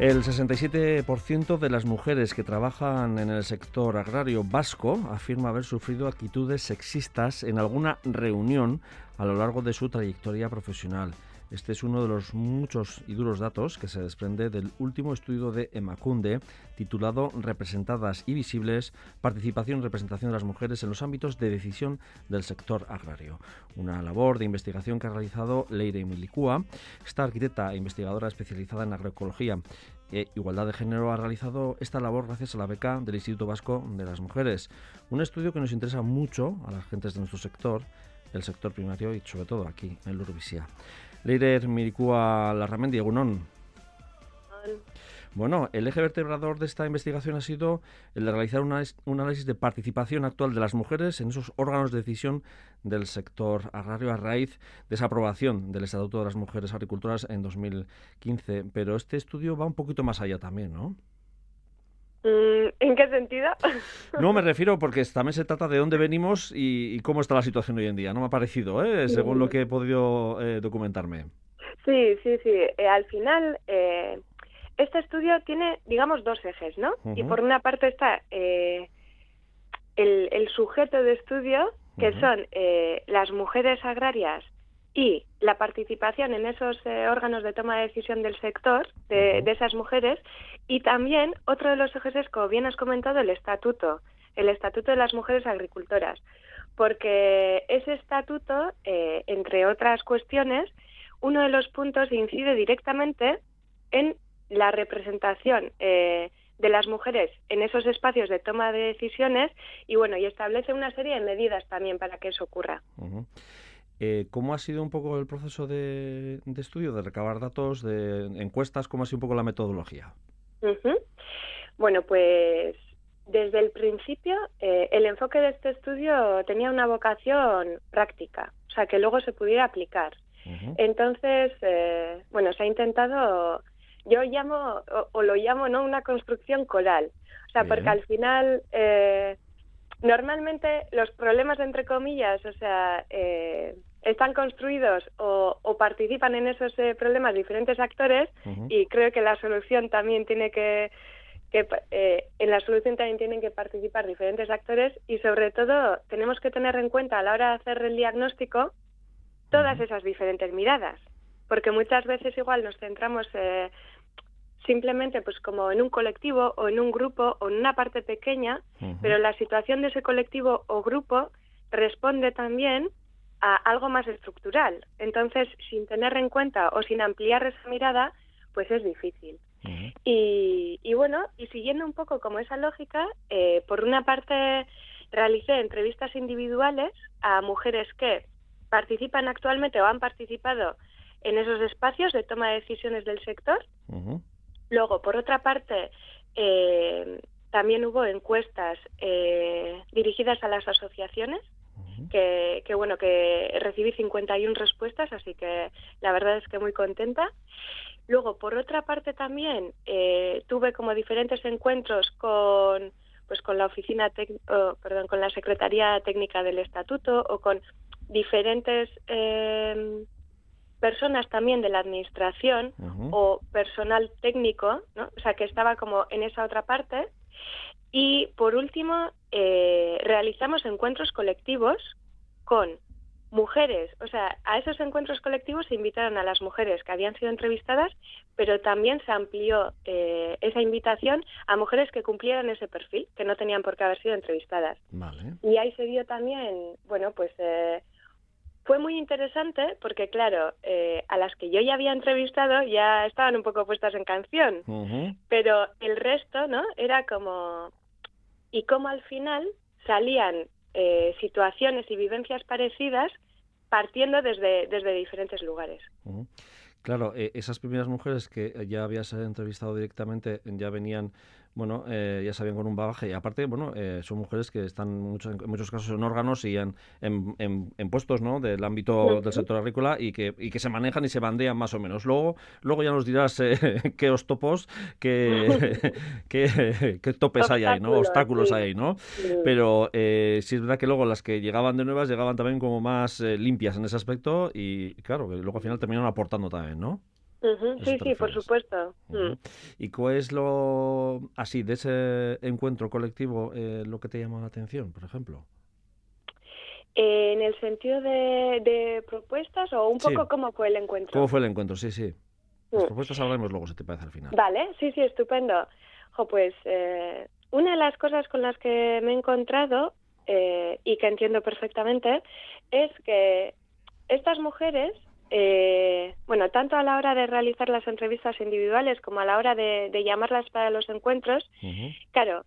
El 67% de las mujeres que trabajan en el sector agrario vasco afirma haber sufrido actitudes sexistas en alguna reunión a lo largo de su trayectoria profesional. Este es uno de los muchos y duros datos que se desprende del último estudio de Emacunde titulado Representadas y visibles, participación y representación de las mujeres en los ámbitos de decisión del sector agrario. Una labor de investigación que ha realizado Leire Milicúa. Esta arquitecta e investigadora especializada en agroecología e Igualdad de Género ha realizado esta labor gracias a la beca del Instituto Vasco de las Mujeres. Un estudio que nos interesa mucho a las gentes de nuestro sector, el sector primario y sobre todo aquí en Lurvisia. Leider Mirikua Larramendi, Egunon. Bueno, el eje vertebrador de esta investigación ha sido el de realizar un análisis de participación actual de las mujeres en esos órganos de decisión del sector agrario a raíz de esa aprobación del Estatuto de las Mujeres Agricultoras en 2015. Pero este estudio va un poquito más allá también, ¿no? Mm, ¿En qué sentido? No, me refiero porque también se trata de dónde venimos y, cómo está la situación hoy en día. No me ha parecido, ¿eh? según lo que he podido eh, documentarme. Sí, sí, sí. Eh, al final, eh, este estudio tiene, digamos, dos ejes, ¿no? Y por una parte está el, el, sujeto de estudio, que son las mujeres agrarias y la participación en esos eh, órganos de toma de decisión del sector de, esas mujeres. Y también otro de los ejes es, como bien has comentado, el estatuto, el estatuto de las mujeres agricultoras, porque ese estatuto, eh, entre otras cuestiones, uno de los puntos incide directamente en la representación eh, de las mujeres en esos espacios de toma de decisiones y bueno y establece una serie de medidas también para que eso ocurra. Eh, ¿Cómo ha sido un poco el proceso de, estudio, de recabar datos, de encuestas? ¿Cómo ha sido un poco la metodología? Bueno, pues desde el principio eh, el enfoque de este estudio tenía una vocación práctica, o sea, que luego se pudiera aplicar. Entonces, eh, bueno, se ha intentado, yo llamo, o, lo llamo, ¿no? Una construcción coral. O sea, porque al final, normalmente los problemas, entre comillas, o sea, están construidos o, participan en esos eh, problemas diferentes actores y creo que la solución también tiene que, eh, en la solución también tienen que participar diferentes actores y sobre todo tenemos que tener en cuenta a la hora de hacer el diagnóstico todas esas diferentes miradas porque muchas veces igual nos centramos eh, simplemente pues como en un colectivo o en un grupo o en una parte pequeña pero la situación de ese colectivo o grupo responde también a algo más estructural. Entonces, sin tener en cuenta o sin ampliar esa mirada, pues es difícil. y, y, bueno, y siguiendo un poco como esa lógica, eh, por una parte realicé entrevistas individuales a mujeres que participan actualmente o han participado en esos espacios de toma de decisiones del sector. Luego, por otra parte, eh, también hubo encuestas eh, dirigidas a las asociaciones que, bueno, que recibí 51 respuestas, así que la verdad es que muy contenta. Luego, por otra parte también, eh, tuve como diferentes encuentros con pues con la oficina perdón con la secretaría técnica del estatuto o con diferentes eh, personas también de la administración o personal técnico ¿no? o sea que estaba como en esa otra parte y por último, eh, realizamos encuentros colectivos con mujeres, o sea, a esos encuentros colectivos se invitaron a las mujeres que habían sido entrevistadas, pero también se amplió eh, esa invitación a mujeres que cumplieran ese perfil, que no tenían por qué haber sido entrevistadas. Y ahí se dio también, bueno, pues eh, fue muy interesante porque, claro, a las que yo ya había entrevistado ya estaban un poco puestas en canción, pero el resto, ¿no? Era como, y cómo al final salían eh, situaciones y vivencias parecidas partiendo desde, desde diferentes lugares. Claro, eh, esas primeras mujeres que ya habías entrevistado directamente ya venían bueno, eh, ya sabían con un bagaje. Y aparte, bueno, eh, son mujeres que están en muchos casos en órganos y en, en, puestos ¿no? del ámbito del sector agrícola y que, y que se manejan y se bandean más o menos. Luego, luego ya nos dirás eh, qué topos, qué, qué, topes hay ahí, ¿no? Obstáculos hay ahí, ¿no? Pero eh, sí es verdad que luego las que llegaban de nuevas llegaban también como más limpias en ese aspecto y, claro, que luego al final terminaron aportando también, ¿no? Sí, sí, por supuesto. Mm. ¿Y cuál es lo, así, de ese encuentro colectivo, eh, lo que te llama la atención, por ejemplo? Eh, en el sentido de, propuestas o un poco cómo fue el encuentro. ¿Cómo fue el encuentro? Sí, sí. Las mm. propuestas hablaremos luego, si te parece, al final. Vale, sí, sí, estupendo. pues eh, una de las cosas con las que me he encontrado y que entiendo perfectamente es que estas mujeres eh, bueno, tanto a la hora de realizar las entrevistas individuales como a la hora de, llamarlas para los encuentros, claro,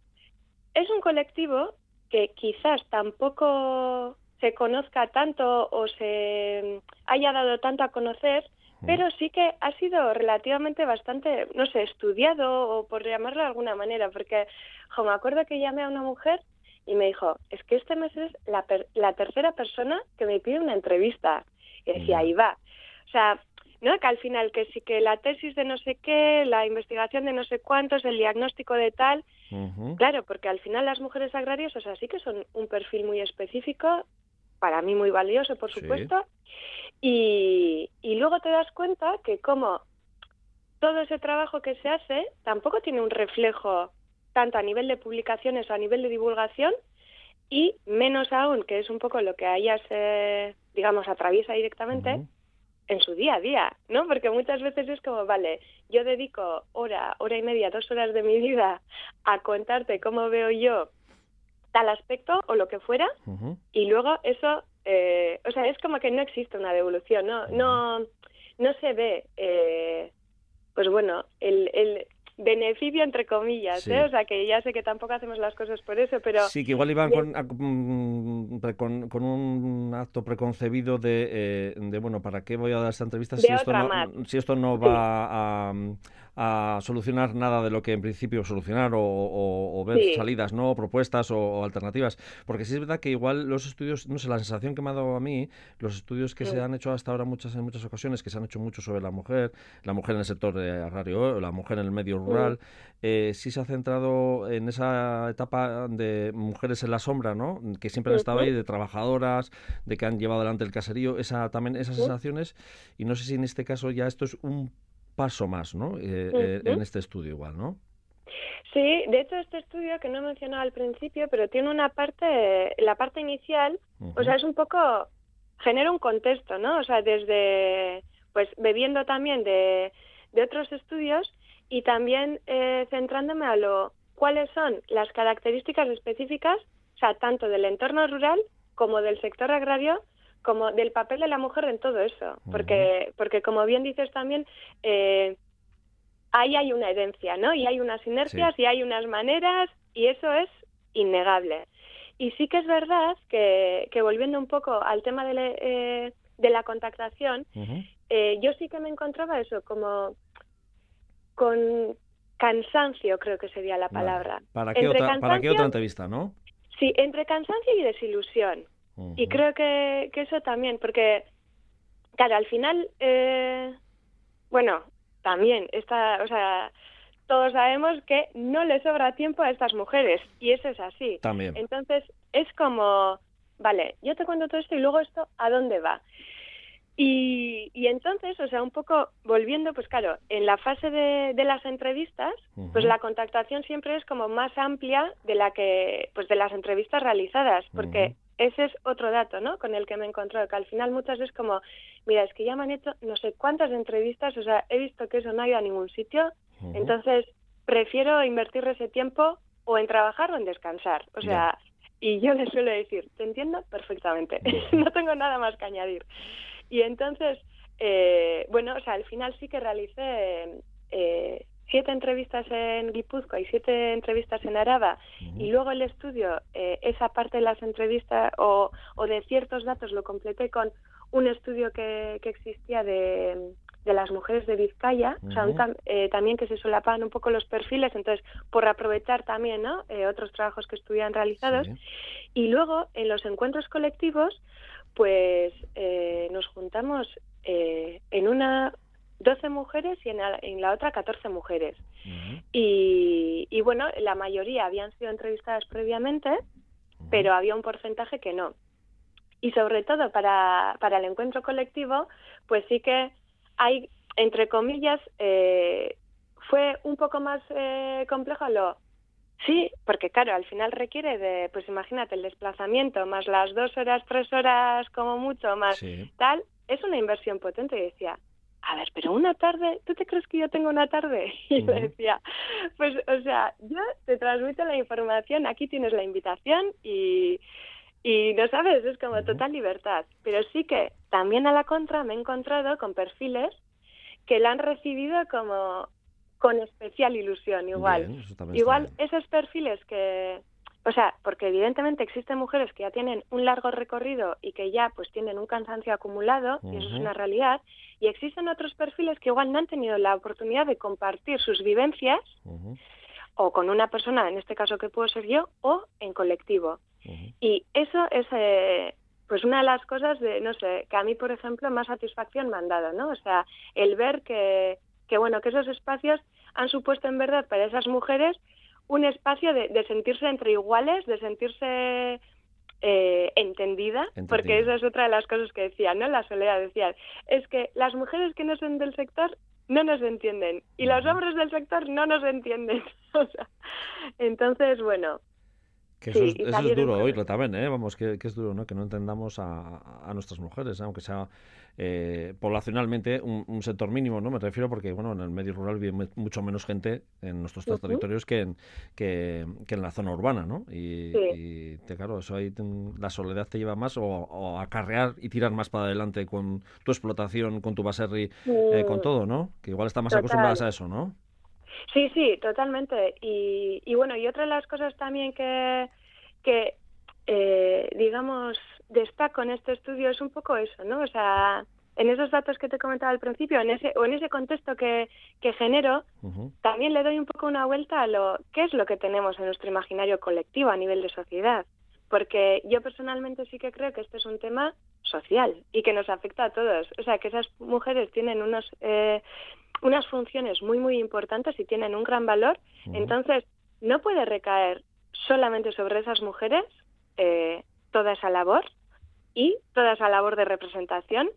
es un colectivo que quizás tampoco se conozca tanto o se haya dado tanto a conocer, pero sí que ha sido relativamente bastante, no sé, estudiado o por llamarlo de alguna manera, porque me acuerdo que llamé a una mujer y me dijo, es que este mes es la, la tercera persona que me pide una entrevista. Y decía, ahí va. O sea, ¿no? Que al final que sí que la tesis de no sé qué, la investigación de no sé cuántos, el diagnóstico de tal, claro, porque al final las mujeres agrarias, o sea, sí que son un perfil muy específico, para mí muy valioso, por supuesto, y, y luego te das cuenta que como todo ese trabajo que se hace tampoco tiene un reflejo tanto a nivel de publicaciones o a nivel de divulgación y menos aún, que es un poco lo que a ellas, se, digamos, atraviesa directamente, en su día a día, ¿no? Porque muchas veces es como, vale, yo dedico hora, hora y media, dos horas de mi vida a contarte cómo veo yo tal aspecto o lo que fuera, y luego eso, eh, o sea, es como que no existe una devolución, no, no, no se ve, eh, pues bueno, el, el, beneficio entre comillas, ¿eh? o sea que ya sé que tampoco hacemos las cosas por eso, pero... Sí, que igual iban mm, con, con, un acto preconcebido de, eh, de, bueno, ¿para qué voy a dar esta entrevista si esto, no, si esto no va a, a solucionar nada de lo que en principio solucionar o, ver salidas, ¿no? propuestas o, alternativas. Porque sí es verdad que igual los estudios, no sé, la sensación que me ha dado a mí, los estudios que se han hecho hasta ahora muchas en muchas ocasiones, que se han hecho mucho sobre la mujer, la mujer en el sector agrario, la mujer en el medio rural, eh, sí se ha centrado en esa etapa de mujeres en la sombra, ¿no? Que siempre han estado ahí, de trabajadoras, de que han llevado adelante el caserío, esa también esas sensaciones. Y no sé si en este caso ya esto es un paso más, ¿no? Eh, eh, en este estudio igual, ¿no? Sí, de hecho este estudio que no he mencionado al principio, pero tiene una parte, la parte inicial, o sea, es un poco, genera un contexto, ¿no? O sea, desde, pues bebiendo también de, de otros estudios y también eh, centrándome a lo, cuáles son las características específicas, o sea, tanto del entorno rural como del sector agrario, como del papel de la mujer en todo eso, porque, porque como bien dices también, eh, ahí hay una herencia, ¿no? Y hay unas inercias y hay unas maneras y eso es innegable. Y sí que es verdad que, que volviendo un poco al tema de, eh, de la contactación, eh, yo sí que me encontraba eso como con cansancio, creo que sería la palabra. ¿Para qué, otra, ¿Para qué otra entrevista, no? Sí, entre cansancio y desilusión. Y creo que, que, eso también, porque, claro, al final, eh, bueno, también, está, o sea, todos sabemos que no le sobra tiempo a estas mujeres, y eso es así. También. Entonces, es como, vale, yo te cuento todo esto y luego esto, ¿a dónde va? Y, y entonces, o sea, un poco volviendo, pues claro, en la fase de, de las entrevistas, pues la contactación siempre es como más amplia de la que, pues de las entrevistas realizadas, porque ese es otro dato, ¿no? Con el que me he encontrado, que al final muchas veces como, mira, es que ya me han hecho no sé cuántas entrevistas, o sea, he visto que eso no ha ido a ningún sitio, entonces prefiero invertir ese tiempo o en trabajar o en descansar, o sea, y yo les suelo decir, te entiendo perfectamente, no tengo nada más que añadir. Y entonces, eh, bueno, o sea, al final sí que realicé eh, siete entrevistas en Guipúzcoa y siete entrevistas en Araba y luego el estudio, eh, esa parte de las entrevistas o, o, de ciertos datos lo completé con un estudio que, que existía de, de, las mujeres de Vizcaya, o sea, eh, también que se solapaban un poco los perfiles, entonces por aprovechar también ¿no? Eh, otros trabajos que estuvieran realizados. Y luego en los encuentros colectivos, pues nos juntamos en una 12 mujeres y en la, otra 14 mujeres. y, bueno, la mayoría habían sido entrevistadas previamente, pero había un porcentaje que no. Y sobre todo para, para el encuentro colectivo, pues sí que hay entre comillas, eh, fue un poco más eh, complejo lo... Sí, porque claro, al final requiere de, pues imagínate, el desplazamiento, más las dos horas, tres horas como mucho, más tal, es una inversión potente. Y decía, a ver, pero una tarde, ¿tú te crees que yo tengo una tarde? Y le decía, pues, o sea, yo te transmito la información, aquí tienes la invitación y, y no sabes, es como total libertad. Pero sí que también a la contra me he encontrado con perfiles que la han recibido como con especial ilusión, igual. igual esos perfiles que, o sea, porque evidentemente existen mujeres que ya tienen un largo recorrido y que ya pues tienen un cansancio acumulado, y eso es una realidad, y existen otros perfiles que igual no han tenido la oportunidad de compartir sus vivencias, o con una persona, en este caso que puedo ser yo, o en colectivo. Y eso es eh, pues una de las cosas de, no sé, que a mí, por ejemplo, más satisfacción me han dado, ¿no? O sea, el ver que, que bueno, que esos espacios han supuesto en verdad para esas mujeres un espacio de, sentirse entre iguales, de sentirse eh, entendida, porque esa es otra de las cosas que decía, ¿no? La soledad decía, es que las mujeres que no son del sector no nos entienden y los hombres del sector no nos entienden. entonces, bueno, que eso, es, duro oírlo también, ¿eh? Vamos, que, es duro, ¿no? Que no entendamos a, nuestras mujeres, aunque sea eh, poblacionalmente un, sector mínimo, ¿no? Me refiero porque, bueno, en el medio rural vive mucho menos gente en nuestros territorios que en, que, en la zona urbana, ¿no? Y, claro, eso ahí la soledad te lleva más o, a acarrear y tirar más para adelante con tu explotación, con tu baserri, eh, con todo, ¿no? Que igual está más acostumbradas a eso, ¿no? Sí, sí, totalmente. Y, y bueno, y otra de las cosas también que, que eh, digamos, destaco en este estudio es un poco eso, ¿no? O sea, en esos datos que te comentaba al principio, en ese, o en ese contexto que, que genero, también le doy un poco una vuelta a lo qué es lo que tenemos en nuestro imaginario colectivo a nivel de sociedad. Porque yo personalmente sí que creo que este es un tema social y que nos afecta a todos. O sea, que esas mujeres tienen unos, eh, unas funciones muy, muy importantes y tienen un gran valor. Entonces, no puede recaer solamente sobre esas mujeres eh, toda esa labor y toda esa labor de representación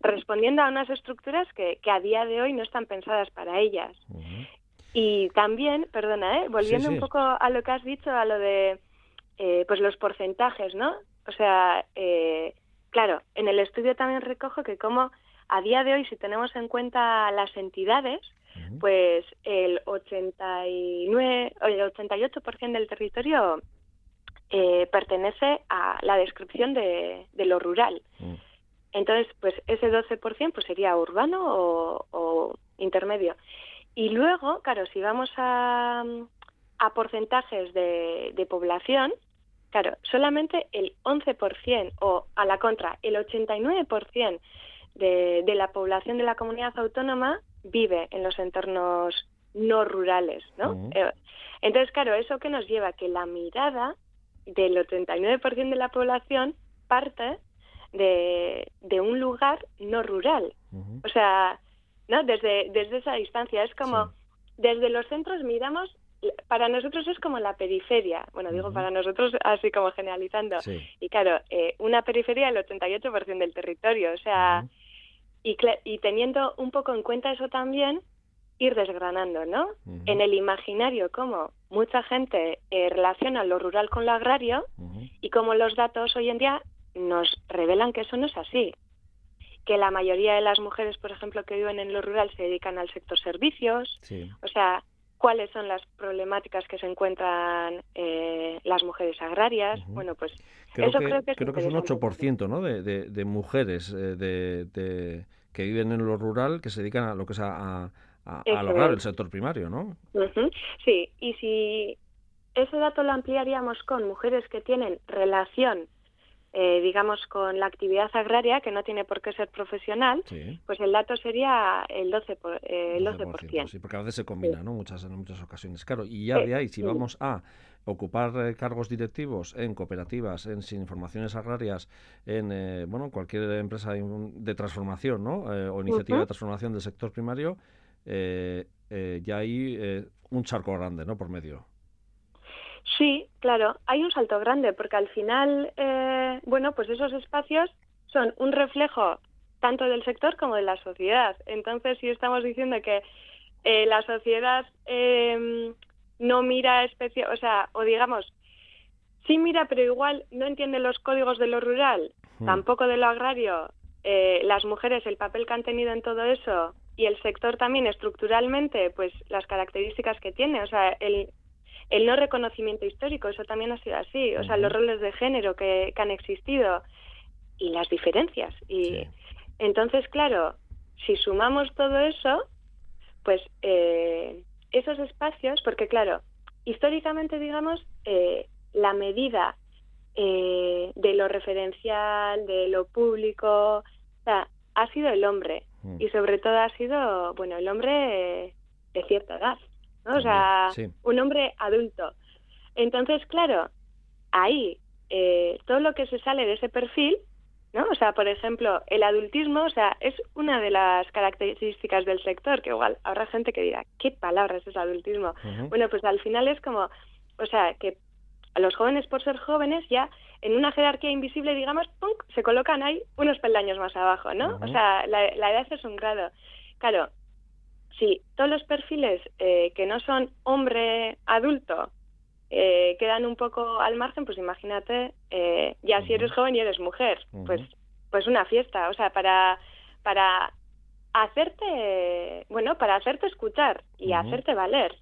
respondiendo a unas estructuras que, que a día de hoy no están pensadas para ellas. Y también, perdona, ¿eh? volviendo un poco a lo que has dicho, a lo de eh, pues los porcentajes, ¿no? O sea, eh, claro, en el estudio también recojo que como a día de hoy, si tenemos en cuenta las entidades, pues el 89, el 88% del territorio eh, pertenece a la descripción de, lo rural. Mm. Entonces, pues ese 12% pues sería urbano o, intermedio. Y luego, claro, si vamos a, a porcentajes de, de población, claro, solamente el 11% o a la contra, el 89% de, de la población de la comunidad autónoma vive en los entornos no rurales, ¿no? Eh, entonces, claro, eso que nos lleva que la mirada del 89% de la población parte de, de, un lugar no rural. O sea, ¿no? Desde, desde esa distancia. Es como, desde los centros miramos, para nosotros es como la periferia. Bueno, digo para nosotros así como generalizando. Y claro, eh, una periferia del 88% del territorio. O sea, y, y teniendo un poco en cuenta eso también, ir desgranando, ¿no? En el imaginario, cómo mucha gente eh, relaciona lo rural con lo agrario y cómo los datos hoy en día nos revelan que eso no es así. Que la mayoría de las mujeres, por ejemplo, que viven en lo rural se dedican al sector servicios. O sea, cuáles son las problemáticas que se encuentran eh, las mujeres agrarias. Bueno, pues eso creo que es, creo que es un 8% ¿no? de, de, mujeres eh, de, que viven en lo rural que se dedican a lo que es a, a, lograr el sector primario, ¿no? Sí, y si ese dato lo ampliaríamos con mujeres que tienen relación eh, digamos, con la actividad agraria, que no tiene por qué ser profesional, pues el dato sería el 12%. Por, eh, el 12%, Sí, porque a veces se combina, ¿no? Muchas, en muchas ocasiones. Claro, y ya de ahí, si vamos a ocupar eh, cargos directivos en cooperativas, en sin informaciones agrarias, en eh, bueno cualquier empresa de transformación, ¿no? o iniciativa de transformación del sector primario, ya hay un charco grande, ¿no? Por medio. Sí, claro, hay un salto grande porque al final, eh, bueno, pues esos espacios son un reflejo tanto del sector como de la sociedad. Entonces, si estamos diciendo que eh, la sociedad eh, no mira especial, o sea, o digamos, sí mira, pero igual no entiende los códigos de lo rural, hmm. tampoco de lo agrario, eh, las mujeres, el papel que han tenido en todo eso y el sector también estructuralmente, pues las características que tiene, o sea, el, el no reconocimiento histórico, eso también ha sido así, o sea, los roles de género que, han existido y las diferencias. Y entonces, claro, si sumamos todo eso, pues eh, esos espacios, porque claro, históricamente, digamos, eh, la medida eh, de lo referencial, de lo público, o sea, ha sido el hombre mm. y sobre todo ha sido, bueno, el hombre de cierta edad, ¿no? O sea, un hombre adulto. Entonces, claro, ahí eh, todo lo que se sale de ese perfil, ¿no? O sea, por ejemplo, el adultismo, o sea, es una de las características del sector, que igual habrá gente que dirá, ¿qué palabras es adultismo? Bueno, pues al final es como, o sea, que los jóvenes por ser jóvenes ya en una jerarquía invisible, digamos, ¡punk! se colocan ahí unos peldaños más abajo, ¿no? O sea, la, edad es un grado. Claro, si todos los perfiles eh, que no son hombre adulto eh, quedan un poco al margen, pues imagínate, eh, ya si eres joven y eres mujer, pues, pues una fiesta, o sea, para, para hacerte, bueno, para hacerte escuchar y hacerte valer.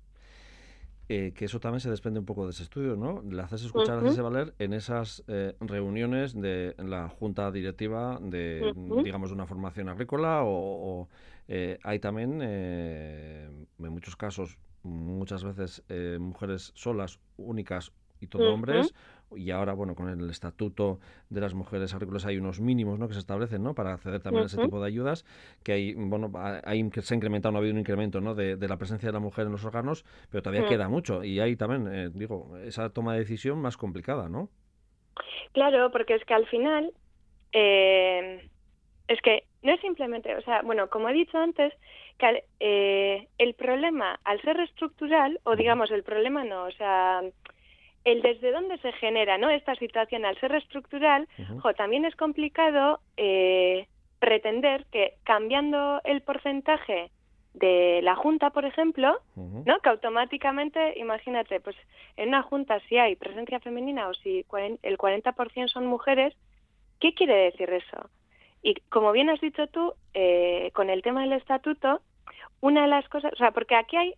Eh, que eso también se desprende un poco de ese estudio, ¿no? Le haces escuchar a ese valer en esas eh, reuniones de la junta directiva de, digamos, de una formación agrícola o, eh, hay también, en muchos casos, muchas veces mujeres solas, únicas y todo hombres, y ahora, bueno, con el estatuto de las mujeres agrícolas hay unos mínimos ¿no? que se establecen ¿no? para acceder también a ese tipo de ayudas, que hay, bueno, hay, que se ha incrementado, no ha habido un incremento ¿no? de, la presencia de la mujer en los órganos, pero todavía queda mucho, y hay también, eh, digo, esa toma de decisión más complicada, ¿no? Claro, porque es que al final, eh, es que no es simplemente, o sea, bueno, como he dicho antes, que eh, el problema, al ser estructural, o digamos, el problema no, o sea, el desde dónde se genera ¿no? esta situación al ser estructural, también es complicado eh, pretender que cambiando el porcentaje de la junta, por ejemplo, ¿no? que automáticamente, imagínate, pues en una junta si hay presencia femenina o si el 40% son mujeres, ¿qué quiere decir eso? Y como bien has dicho tú, eh, con el tema del estatuto, una de las cosas, o sea, porque aquí hay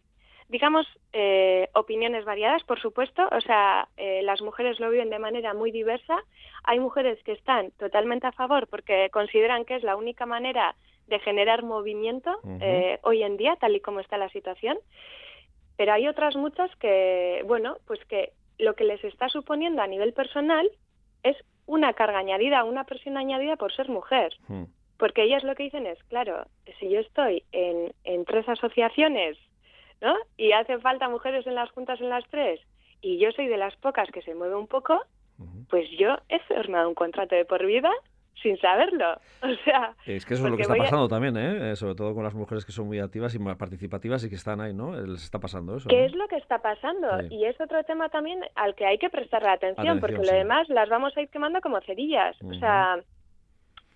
digamos, eh, opiniones variadas, por supuesto. O sea, eh, las mujeres lo viven de manera muy diversa. Hay mujeres que están totalmente a favor porque consideran que es la única manera de generar movimiento eh, hoy en día, tal y como está la situación. Pero hay otras muchas que, bueno, pues que lo que les está suponiendo a nivel personal es una carga añadida, una presión añadida por ser mujer. Porque ellas lo que dicen es, claro, si yo estoy en, en tres asociaciones ¿no? Y hace falta mujeres en las juntas en las tres, y yo soy de las pocas que se mueve un poco, pues yo he firmado un contrato de por vida sin saberlo. O sea, es que eso es lo que está pasando también, ¿eh? ¿eh? sobre todo con las mujeres que son muy activas y participativas y que están ahí, ¿no? Les está pasando eso. ¿Qué es lo que está pasando? Y es otro tema también al que hay que prestarle atención, porque lo demás las vamos a ir quemando como cerillas. O sea,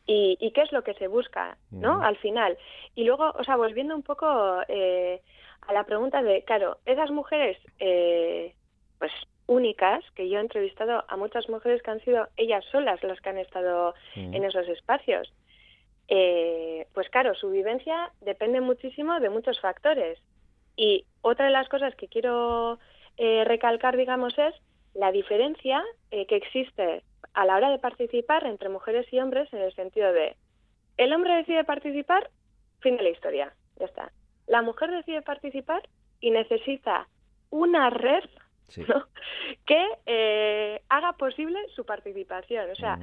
y, y, qué es lo que se busca, ¿no? Al final. Y luego, o sea, volviendo un poco eh, a la pregunta de, claro, esas mujeres, eh, pues únicas, que yo he entrevistado a muchas mujeres que han sido ellas solas las que han estado en esos espacios. Eh, pues claro, su vivencia depende muchísimo de muchos factores. Y otra de las cosas que quiero eh, recalcar, digamos, es la diferencia que existe a la hora de participar entre mujeres y hombres en el sentido de el hombre decide participar, fin de la historia, ya está la mujer decide participar y necesita una red que eh, haga posible su participación. O sea,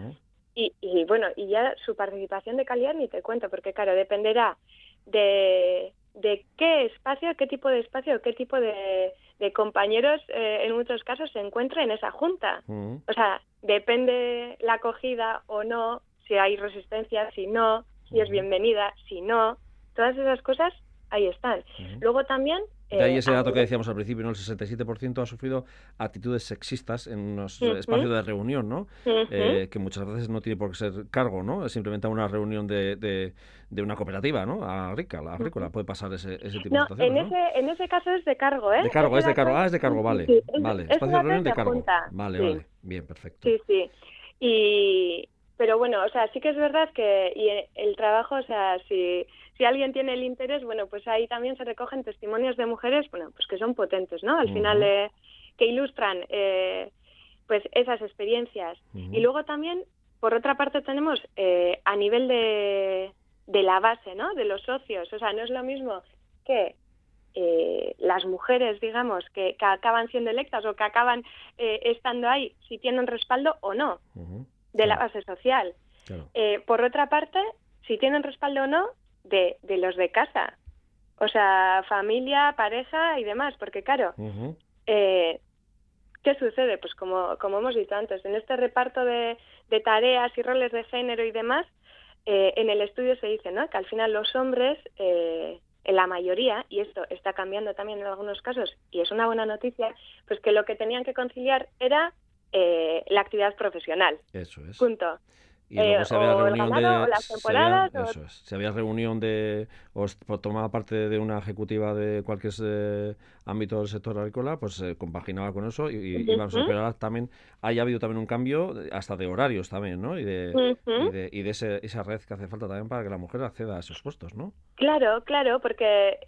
y, y, bueno, y ya su participación de calidad ni te cuento, porque claro, dependerá de, de qué espacio, qué tipo de espacio, qué tipo de, de compañeros eh, en muchos casos se encuentra en esa junta. O sea, depende la acogida o no, si hay resistencia, si no, si es bienvenida, si no. Todas esas cosas ahí están. Luego también, De ahí ese dato que decíamos al principio, ¿no? El 67% ha sufrido actitudes sexistas en los espacios de reunión, ¿no? que muchas veces no tiene por qué ser cargo, ¿no? Es simplemente una reunión de, de, una cooperativa, ¿no? Agrícola, agrícola puede pasar ese, ese tipo de situaciones, en ese, en ese caso es de cargo, ¿eh? De cargo, es de cargo. Ah, es de cargo, vale. vale, espacio de reunión de cargo. Vale, vale. Bien, perfecto. Sí, sí. Y, pero bueno, o sea, sí que es verdad que y el trabajo, o sea, si, si alguien tiene el interés, bueno, pues ahí también se recogen testimonios de mujeres, bueno, pues que son potentes, ¿no? Al final, eh, que ilustran, eh, pues, esas experiencias. Y luego también, por otra parte, tenemos eh, a nivel de, de la base, ¿no? De los socios, o sea, no es lo mismo que las mujeres, digamos, que, acaban siendo electas o que acaban estando ahí, si tienen respaldo o no de la base social. Eh, por otra parte, si tienen respaldo o no de, de los de casa. O sea, familia, pareja y demás. Porque, claro, eh, ¿qué sucede? Pues como, como hemos dicho antes, en este reparto de, de tareas y roles de género y demás, eh, en el estudio se dice ¿no? que al final los hombres, en la mayoría, y esto está cambiando también en algunos casos, y es una buena noticia, pues que lo que tenían que conciliar era eh, la actividad profesional. Eso es. Punto. Y luego eh, se había reunión de. eso es. Si había reunión de. o tomaba parte de una ejecutiva de cualquier eh, ámbito del sector agrícola, pues se compaginaba con eso y, vamos a Pero también haya habido también un cambio hasta de horarios también, ¿no? Y de, y de, esa red que hace falta también para que la mujer acceda a esos puestos, ¿no? Claro, claro, porque.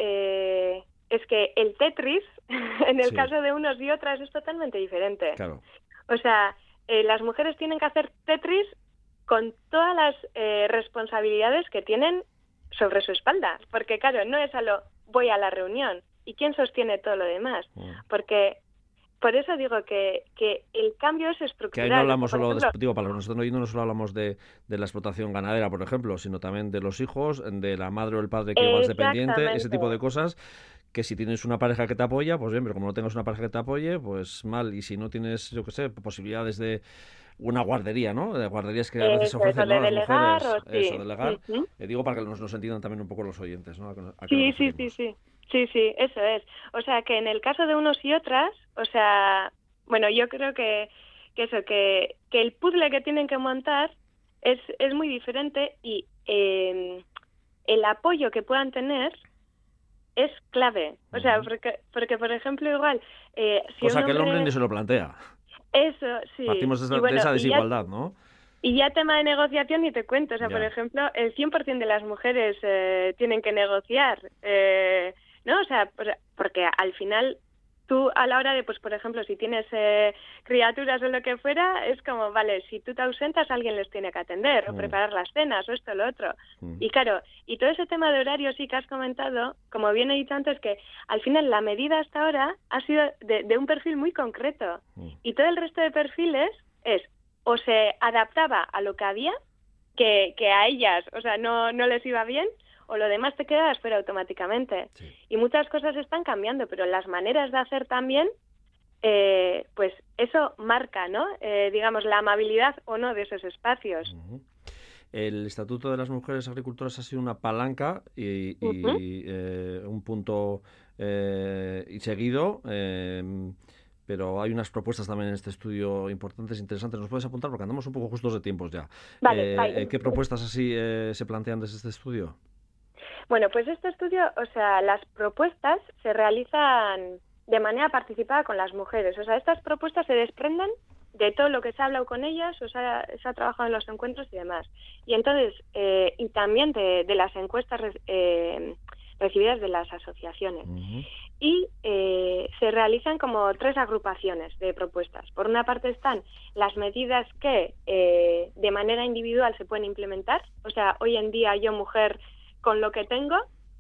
es que el Tetris, en el caso de unos y otras, es totalmente diferente. Claro. O sea, eh, las mujeres tienen que hacer Tetris con todas las eh, responsabilidades que tienen sobre su espalda, porque claro, no es a lo voy a la reunión y quién sostiene todo lo demás, mm. porque por eso digo que, que el cambio es estructural. Que ahí no hablamos solo de, para nosotros no solo hablamos de, de, la explotación ganadera, por ejemplo, sino también de los hijos, de la madre o el padre que es dependiente, ese tipo de cosas que si tienes una pareja que te apoya, pues bien, pero como no tengas una pareja que te apoye, pues mal. Y si no tienes, yo qué sé, posibilidades de una guardería, ¿no? De guarderías que a veces ofrecen ¿no? las mujeres. Eso, delegar. Eh, digo para que nos, nos, entiendan también un poco los oyentes, ¿no? sí, sí, sí, sí. Sí, sí, eso es. O sea, que en el caso de unos y otras, o sea, bueno, yo creo que, que eso, que, que el puzzle que tienen que montar es, es muy diferente y eh, el apoyo que puedan tener es clave. O sea, porque, porque por ejemplo, igual... Eh, si Cosa que el hombre ni se lo plantea. Eso, sí. Partimos de, esa desigualdad, ¿no? Y ya tema de negociación ni te cuento. O sea, por ejemplo, el 100% de las mujeres eh, tienen que negociar. Eh, ¿No? O sea, porque al final tú a la hora de, pues por ejemplo, si tienes eh, criaturas o lo que fuera, es como, vale, si tú te ausentas, alguien les tiene que atender o mm. preparar las cenas o esto o lo otro. Mm. Y claro, y todo ese tema de horarios sí que has comentado, como bien he dicho antes, que al final la medida hasta ahora ha sido de, un perfil muy concreto. Mm. Y todo el resto de perfiles es o se adaptaba a lo que había, que, que a ellas, o sea, no, no les iba bien, o lo demás te queda fuera automáticamente. Y muchas cosas están cambiando, pero las maneras de hacer también, eh, pues eso marca, ¿no? Eh, digamos, la amabilidad o no de esos espacios. El Estatuto de las Mujeres Agricultoras ha sido una palanca y, eh, un punto y seguido pero hay unas propuestas también en este estudio importantes, interesantes. ¿Nos puedes apuntar? Porque andamos un poco justos de tiempos ya. ¿Qué propuestas así se plantean desde este estudio? Bueno, pues este estudio, o sea, las propuestas se realizan de manera participada con las mujeres. O sea, estas propuestas se desprenden de todo lo que se ha hablado con ellas, o sea, se ha trabajado en los encuentros y demás. Y entonces, eh, y también de, las encuestas eh, recibidas de las asociaciones. Y eh, se realizan como tres agrupaciones de propuestas. Por una parte están las medidas que de manera individual se pueden implementar. O sea, hoy en día yo, mujer, con lo que tengo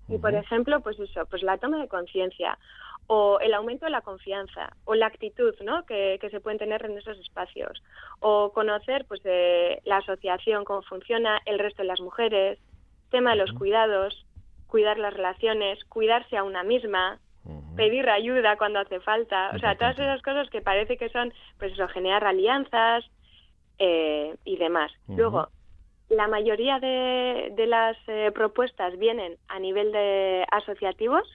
y, por ejemplo, pues eso, pues la toma de conciencia o el aumento de la confianza o la actitud ¿no? que, se pueden tener en esos espacios o conocer pues la asociación, cómo funciona el resto de las mujeres, tema de los cuidados, cuidar las relaciones, cuidarse a una misma, pedir ayuda cuando hace falta, o sea, todas esas cosas que parece que son, pues eso, generar alianzas eh, y demás. Luego, la mayoría de, las eh, propuestas vienen a nivel de asociativos,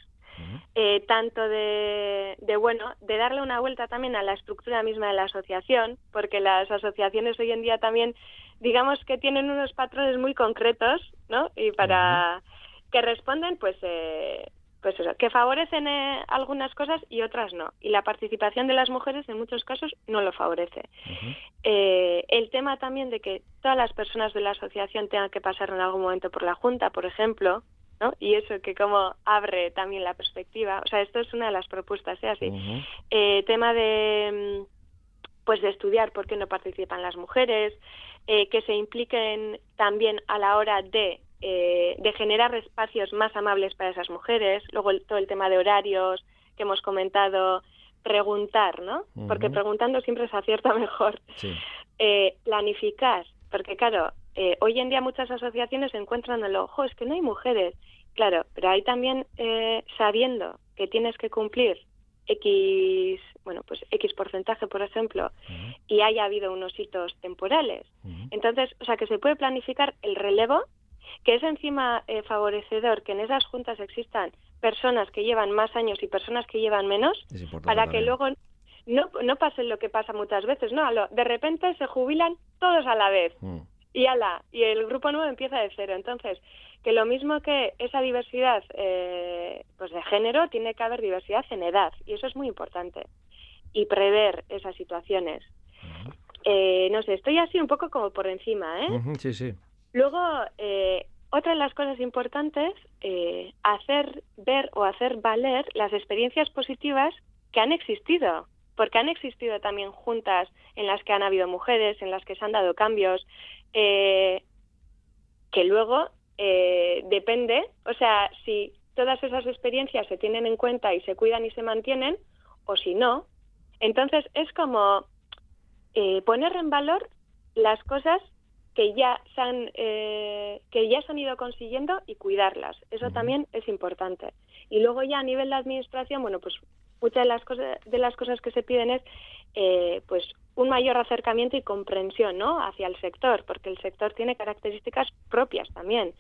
eh, tanto de, de, bueno, de darle una vuelta también a la estructura misma de la asociación, porque las asociaciones hoy en día también, digamos que tienen unos patrones muy concretos, ¿no? Y para que responden, pues, eh, pues eso, que favorecen eh, algunas cosas y otras no. Y la participación de las mujeres en muchos casos no lo favorece. Eh, el tema también de que todas las personas de la asociación tengan que pasar en algún momento por la Junta, por ejemplo, ¿no? Y eso que como abre también la perspectiva. O sea, esto es una de las propuestas, ¿eh? Así. eh, tema de mm, pues de estudiar por qué no participan las mujeres, eh, que se impliquen también a la hora de eh, de generar espacios más amables para esas mujeres, luego todo el tema de horarios que hemos comentado, preguntar, ¿no? Porque preguntando siempre se acierta mejor. Eh, planificar, porque claro, eh, hoy en día muchas asociaciones se encuentran en el ojo, es que no hay mujeres. Claro, pero hay también sabiendo que tienes que cumplir X, bueno, pues X porcentaje, por ejemplo, y haya habido unos hitos temporales. Entonces, o sea, que se puede planificar el relevo que es encima eh, favorecedor que en esas juntas existan personas que llevan más años y personas que llevan menos, para que luego no, no pase lo que pasa muchas veces, ¿no? De repente se jubilan todos a la vez mm. y ala, y el grupo nuevo empieza de cero. Entonces, que lo mismo que esa diversidad eh, pues de género, tiene que haber diversidad en edad, y eso es muy importante. Y prever esas situaciones. Eh, no sé, estoy así un poco como por encima, ¿eh? sí, sí. Luego, eh, otra de las cosas importantes, eh, hacer ver o hacer valer las experiencias positivas que han existido, porque han existido también juntas en las que han habido mujeres, en las que se han dado cambios, eh, que luego depende, o sea, si todas esas experiencias se tienen en cuenta y se cuidan y se mantienen, o si no. Entonces es como poner en valor las cosas que ya se han eh, que ya se han ido consiguiendo y cuidarlas. Eso también es importante. Y luego ya a nivel de administración bueno pues muchas de las cosas de las cosas que se piden es eh, pues un mayor acercamiento y comprensión no hacia el sector porque el sector tiene características propias también.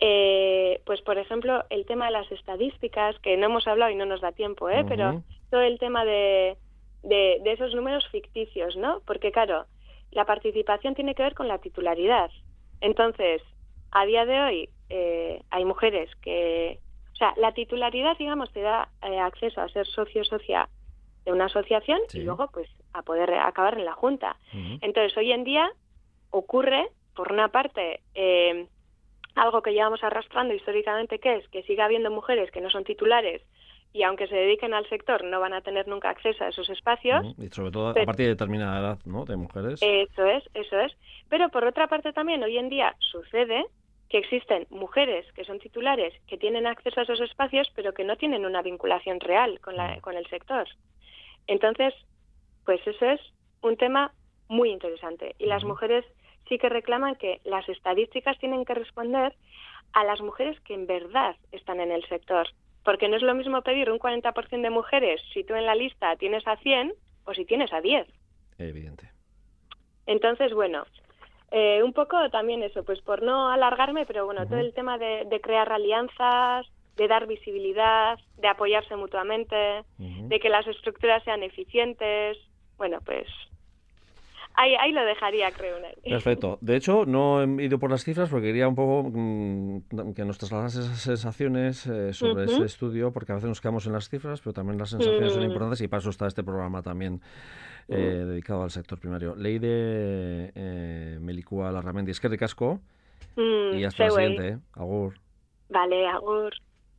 Eh, pues por ejemplo el tema de las estadísticas que no hemos hablado y no nos da tiempo eh pero todo el tema de, de de esos números ficticios no porque claro la participación tiene que ver con la titularidad. Entonces, a día de hoy eh, hay mujeres que, o sea, la titularidad, digamos, te da eh, acceso a ser socio socia de una asociación y luego, pues, a poder acabar en la junta. Entonces, hoy en día ocurre, por una parte, eh, algo que llevamos arrastrando históricamente, que es que siga habiendo mujeres que no son titulares y aunque se dediquen al sector no van a tener nunca acceso a esos espacios. Y sobre todo a partir de determinada edad, ¿no? De mujeres. Eso es, eso es. Pero por otra parte también hoy en día sucede que existen mujeres que son titulares que tienen acceso a esos espacios pero que no tienen una vinculación real con, la, con el sector. Entonces, pues eso es un tema muy interesante y las mujeres sí que reclaman que las estadísticas tienen que responder a las mujeres que en verdad están en el sector porque no es lo mismo pedir un 40% de mujeres si tú en la lista tienes a 100 o si tienes a 10. Evidente. Entonces, bueno, eh, un poco también eso, pues por no alargarme, pero bueno, todo el tema de, crear alianzas, de dar visibilidad, de apoyarse mutuamente, de que las estructuras sean eficientes, bueno, pues Ahí, lo dejaría, creo. Perfecto. De hecho, no he ido por las cifras porque quería un poco mm, que nos trasladas esas sensaciones eh, sobre ese estudio, porque a veces nos quedamos en las cifras, pero también las sensaciones son mm. importantes y para eso está este programa también eh, mm. dedicado al sector primario. Ley de eh, Melicua Larramendi. Es que ricasco. y hasta la siguiente. ¿eh? Agur. Vale, agur.